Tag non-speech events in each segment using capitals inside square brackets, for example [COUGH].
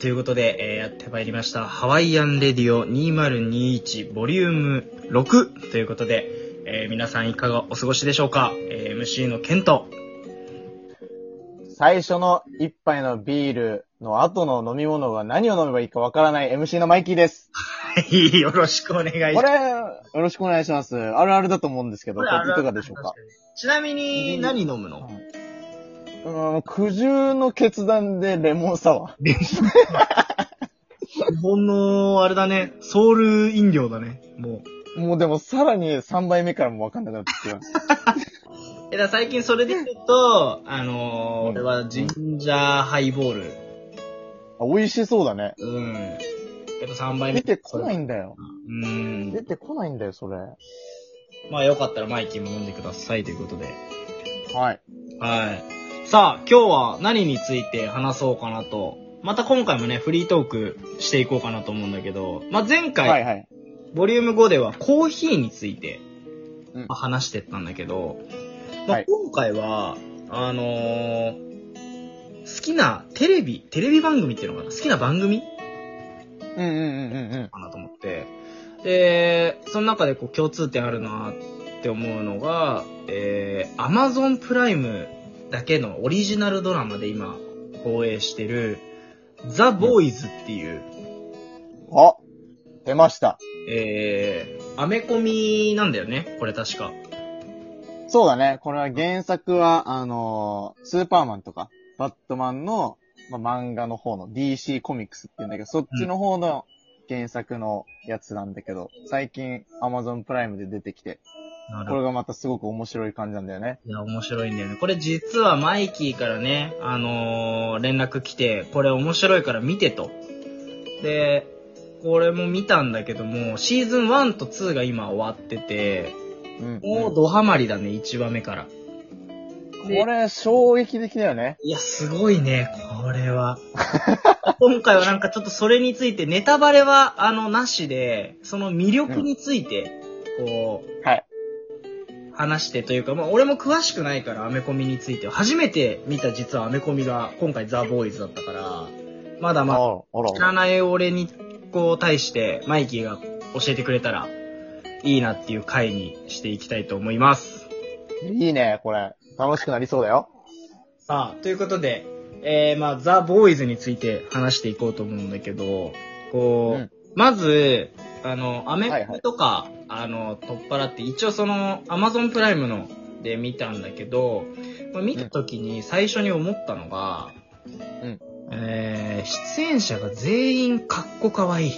ということで、えーやってまいりました。ハワイアンレディオ2021ボリューム6ということで、えー皆さんいかがお過ごしでしょうか、えー ?MC のケント。最初の一杯のビールの後の飲み物が何を飲めばいいかわからない MC のマイキーです。はい、よろしくお願いします。これ、よろしくお願いします。あるあるだと思うんですけど、これいかがでしょうか？ちなみに、何飲むの？う苦渋の決断でレモンサワー。日本の、あれだね、ソウル飲料だね、もう。もうでもさらに3杯目からもわかんなくなってきました。[LAUGHS] え、だ最近それで言うと、あのー、うん俺はジンジャーハイボール。あ、美味しそうだね。うん。やっぱ3杯目。出てこないんだよ。うん。出てこないんだよ、それ。まあよかったらマイキーも飲んでくださいということで。はい。はい。さあ、今日は何について話そうかなと。また今回もね、フリートークしていこうかなと思うんだけど、まあ前回、はいはい。ボリューム5ではコーヒーについて、うんまあ話してったんだけど、まあはい今回は、あのー好きなテレビ、テレビ番組っていうのかな？好きな番組うんうんうんうんうん。かなと思って。で、その中でこう共通点あるなって思うのが、えー、Amazon プライムだけのオリジナルドラマで今放映してる、ザ・ボーイズっていう、あ、出ました。えー、アメコミなんだよね、これ確か。そうだね。これは原作は、あのースーパーマンとか、バットマンの、まあ、漫画の方の DC コミックスって言うんだけど、そっちの方の原作のやつなんだけど、最近 Amazon プライムで出てきて。これがまたすごく面白い感じなんだよね。いや、面白いんだよね。これ実はマイキーからね、あのー連絡来て、これ面白いから見てと。で、これも見たんだけども、シーズン1と2が今終わってて、うん。もうドハマりだね、1話目から。これ、衝撃的だよね。いや、すごいね、これは。[LAUGHS] 今回はなんかちょっとそれについて、ネタバレは、あの、なしで、その魅力について、こう、はい。話してというか、まあ、俺も詳しくないから、アメコミについては。初めて見た実はアメコミが、今回ザ・ボーイズだったから、まだまだ、あ知らない俺に、こう、対して、マイキーが教えてくれたら、いいなっていう回にしていきたいと思います。いいね、これ。楽しくなりそうだよ。さあ、ということで、えー、まあ、ザ・ボーイズについて話していこうと思うんだけど、こう、うんまず、あの、アメはいはいコミとか、あの、取っ払って、一応その、アマゾンプライムので見たんだけど、まあ見た時に最初に思ったのが、うんえー、出演者が全員かっこかわいい。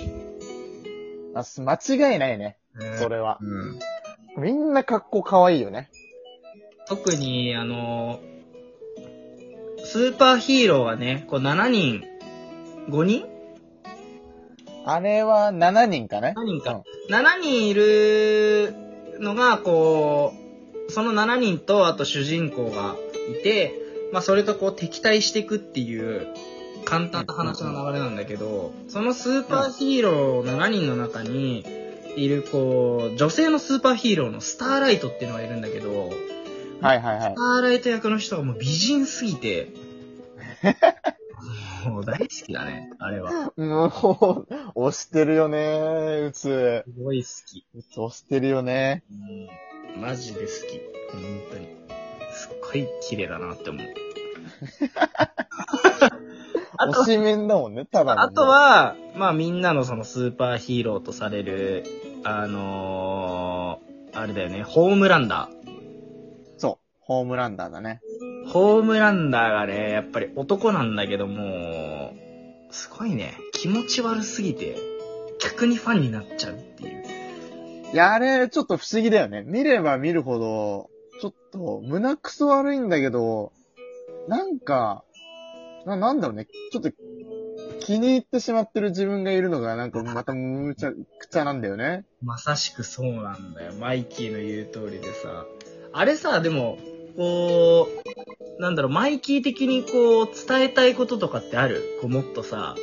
あす間違いないね。それは。うん。みんな格好可愛いよね。特に、あの、スーパーヒーローがね、こう7人、5人あれは7人かね？何人か。7人いるのが、こう、その7人と、あと主人公がいて、まあ、それとこう敵対していくっていう、簡単な話の流れなんだけど、そのスーパーヒーロー7人の中に、いる、こう、女性のスーパーヒーローのスターライトっていうのがいるんだけど、はいはいはいスタ。ーライト役の人がもう美人すぎて、[LAUGHS] [LAUGHS] もう大好きだね、あれは。もう、押してるよね、うつ。すごい好き。うつ押してるよね。うんマジで好き。本当に。すっごい綺麗だなって思う。[LAUGHS] あと押し面だもんね、ただのねあと、は、まあみんなのそのスーパーヒーローとされる、あのー、あれだよね、ホームランダそう、ホームランダーだね。ー。ホームランダーがね、やっぱり男なんだけども、すごいね、気持ち悪すぎて、逆にファンになっちゃうっていう。いや、あれ、ちょっと不思議だよね。見れば見るほど、ちょっと、胸くそ悪いんだけど、なんか、な、なんだろうね。ちょっと、気に入ってしまってる自分がいるのが、なんかまたむちゃくちゃなんだよね。まさしくそうなんだよ。マイキーの言う通りでさ。あれさ、でも、こう、なんだろう、マイキー的にこう、伝えたいこととかってある？こう、もっとさ、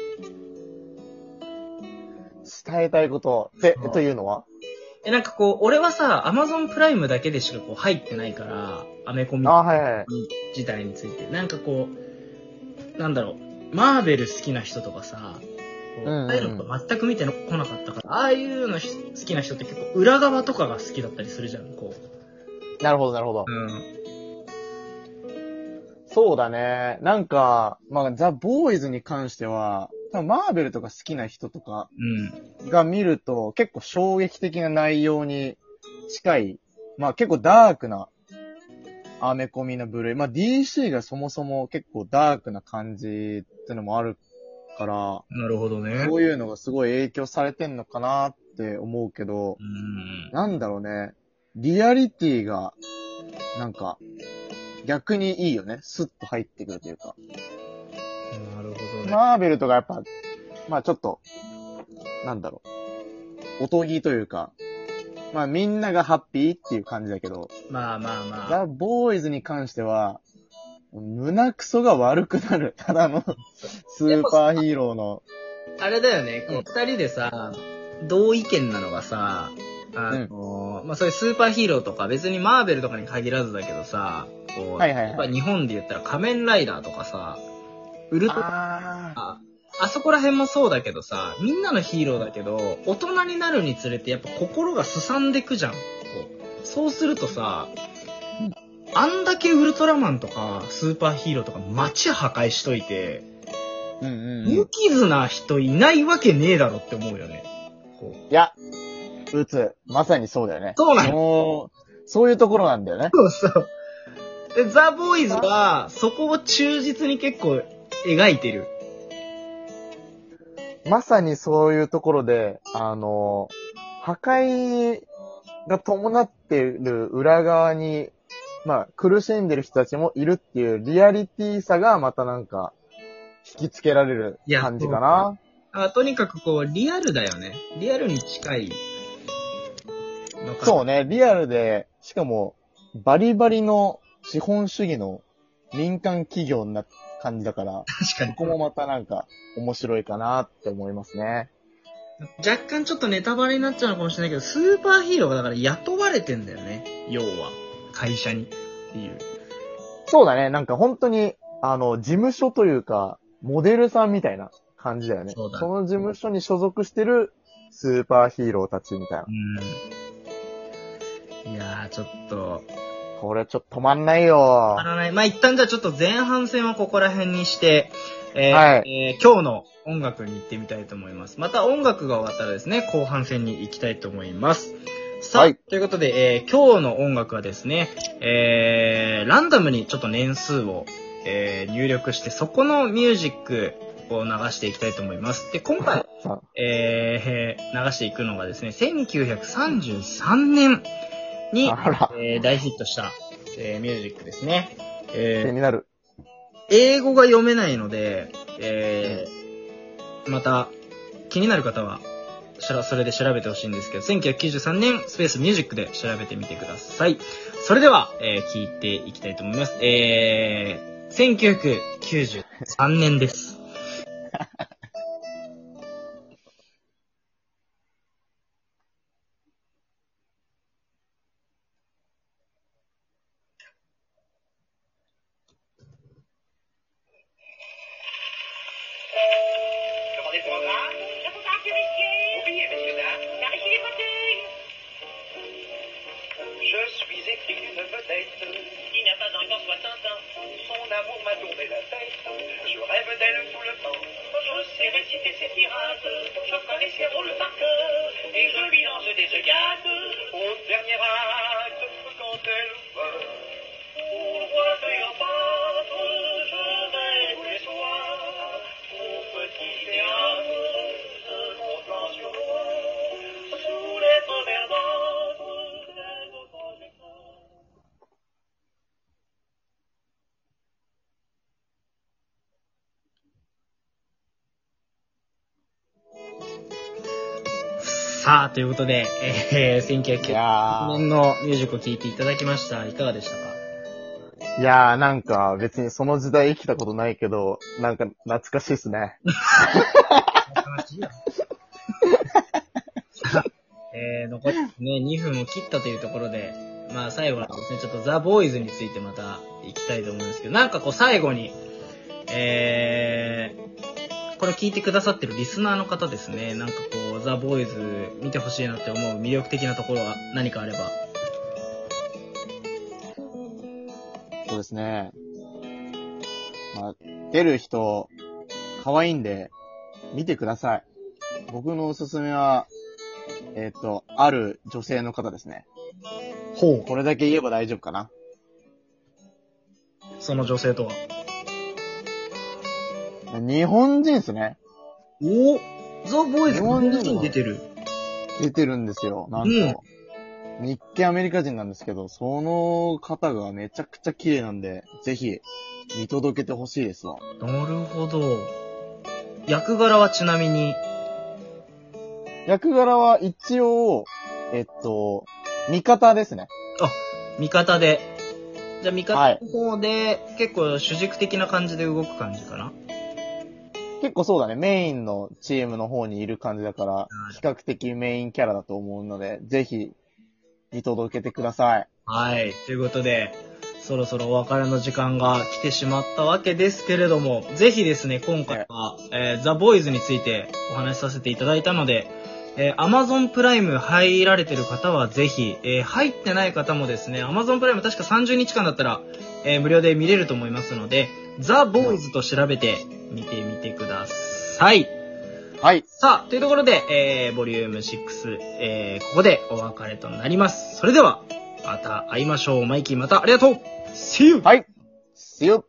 伝えたいこと。ってそう、というのは？え、なんかこう、俺はさ、アマゾンプライムだけでしかこう、入ってないから、アメコミあ、はいはい。自体について。なんかこう、なんだろう、マーベル好きな人とかさ、ああいうの全く見てこなかったから、ああいうのひ好きな人って結構裏側とかが好きだったりするじゃん、こなるほど、なるほどう。。うん。そうだね。なんか、まあ、ザ・ボーイズに関しては、多分マーベルとか好きな人とかうん。が見ると結構衝撃的な内容に近い、まあ結構ダークなアメコミの部類。まあ DC がそもそも結構ダークな感じってのもあるから、なるほどね。そういうのがすごい影響されてんのかなって思うけど、うん。なんだろうね。リアリティが、なんか、逆にいいよね。スッと入ってくるというか。なるほどね。マーベルとかやっぱ、まあちょっと、なんだろう。おとぎというか、まあみんながハッピーっていう感じだけど、まあまあまあ。ザ・ボーイズに関しては、胸クソが悪くなる。ただの、スーパーヒーローの。あれだよね、こうんう二人でさ、同意見なのがさ、あの、まあ、そういうスーパーヒーローとか別にマーベルとかに限らずだけどさ、こう、はいはいはいやっぱ日本で言ったら仮面ライダーとかさ、ウルトラあああそこら辺もそうだけどさ、みんなのヒーローだけど、大人になるにつれてやっぱ心がすさんでくじゃん。こうそうするとさ、あんだけウルトラマンとかスーパーヒーローとか街破壊しといて、うんうんうん。無傷な人いないわけねえだろって思うよね。こういや、打つ。まさにそうだよね。そうなのそういうところなんだよね。そうそう。で、ザ・ボーイズは、そこを忠実に結構描いてる。まさにそういうところで、あの、破壊が伴ってる裏側に、まあ、苦しんでる人たちもいるっていうリアリティさがまたなんか、引きつけられる感じかな。あとにかくこう、リアルだよね。リアルに近い。そうね、リアルで、しかも、バリバリの資本主義の民間企業な感じだから、確かにこ。こもまたなんか面白いかなって思いますね。若干ちょっとネタバレになっちゃうのかもしれないけど、スーパーヒーローがだから雇われてんだよね。要は。会社に。っていう。そうだね、なんか本当に、あの、事務所というか、モデルさんみたいな感じだよね。そうだの事務所に所属してるスーパーヒーローたちみたいな。うん。いやー、ちょっと、これちょっと止まんないよあ。のね、まあ、一旦じゃあちょっと前半戦はここら辺にして、えーはいえー今日の音楽に行ってみたいと思います。また音楽が終わったらですね、後半戦に行きたいと思います。さあ、はいということで、えー今日の音楽はですね、えーランダムにちょっと年数を、えー入力して、そこのミュージックを流していきたいと思います。で、今回、[LAUGHS] さえー流していくのがですね、1933年に、えー大ヒットした、えーミュージックですね。気えーになる。英語が読めないので、えーまた気になる方は、それで調べてほしいんですけど、1993年スペースミュージックで調べてみてください。それでは、えー聞いていきたいと思います。えー、1993年です。さあ、ということで、えー、い1993やー、年のミュージックを聴いていただきました。いかがでしたか？いやーなんか別にその時代生きたことないけど、なんか懐かしいっすね。[LAUGHS] えー、残りね、2分を切ったというところで、まあ最後はですね、ちょっとザ・ボーイズについてまた行きたいと思うんですけど、なんかこう最後に、えー、これ聞いてくださってるリスナーの方ですね、なんかこう、ザ・ボーイズ見てほしいなって思う魅力的なところは何かあれば。そうですね。まあ、出る人、可愛いんで、見てください。僕のおすすめは、えっ、と、ある女性の方ですね。ほこれだけ言えば大丈夫かな。その女性とは。日本人ですね。おザ・ボーイズ日日本人本人出てる。出てるんですよ、なんと。うん日系アメリカ人なんですけど、その方がめちゃくちゃ綺麗なんで、ぜひ、見届けてほしいですわ。なるほど。役柄はちなみに、役柄は一応、えっと、味方ですね。味方で。じゃあ味はい方の方で、結構主軸的な感じで動く感じかな？結構そうだね、メインのチームの方にいる感じだから、比較的メインキャラだと思うので、ぜひ、見届けてください。はい。ということで、そろそろお別れの時間が来てしまったわけですけれども、ぜひですね、今回は、えーザ・ボーイズについてお話しさせていただいたので、えー Amazon プライム入られてる方はぜひ、えー入ってない方もですね、Amazon プライム確か30日間だったら、えー無料で見れると思いますので、ザ・ボーイズと調べて見てみてください。はい。さあ、というところで、えー、ボリューム6、えー、ここでお別れとなります。それでは、また会いましょう。マイキーまたありがとう !See you! はい。See you!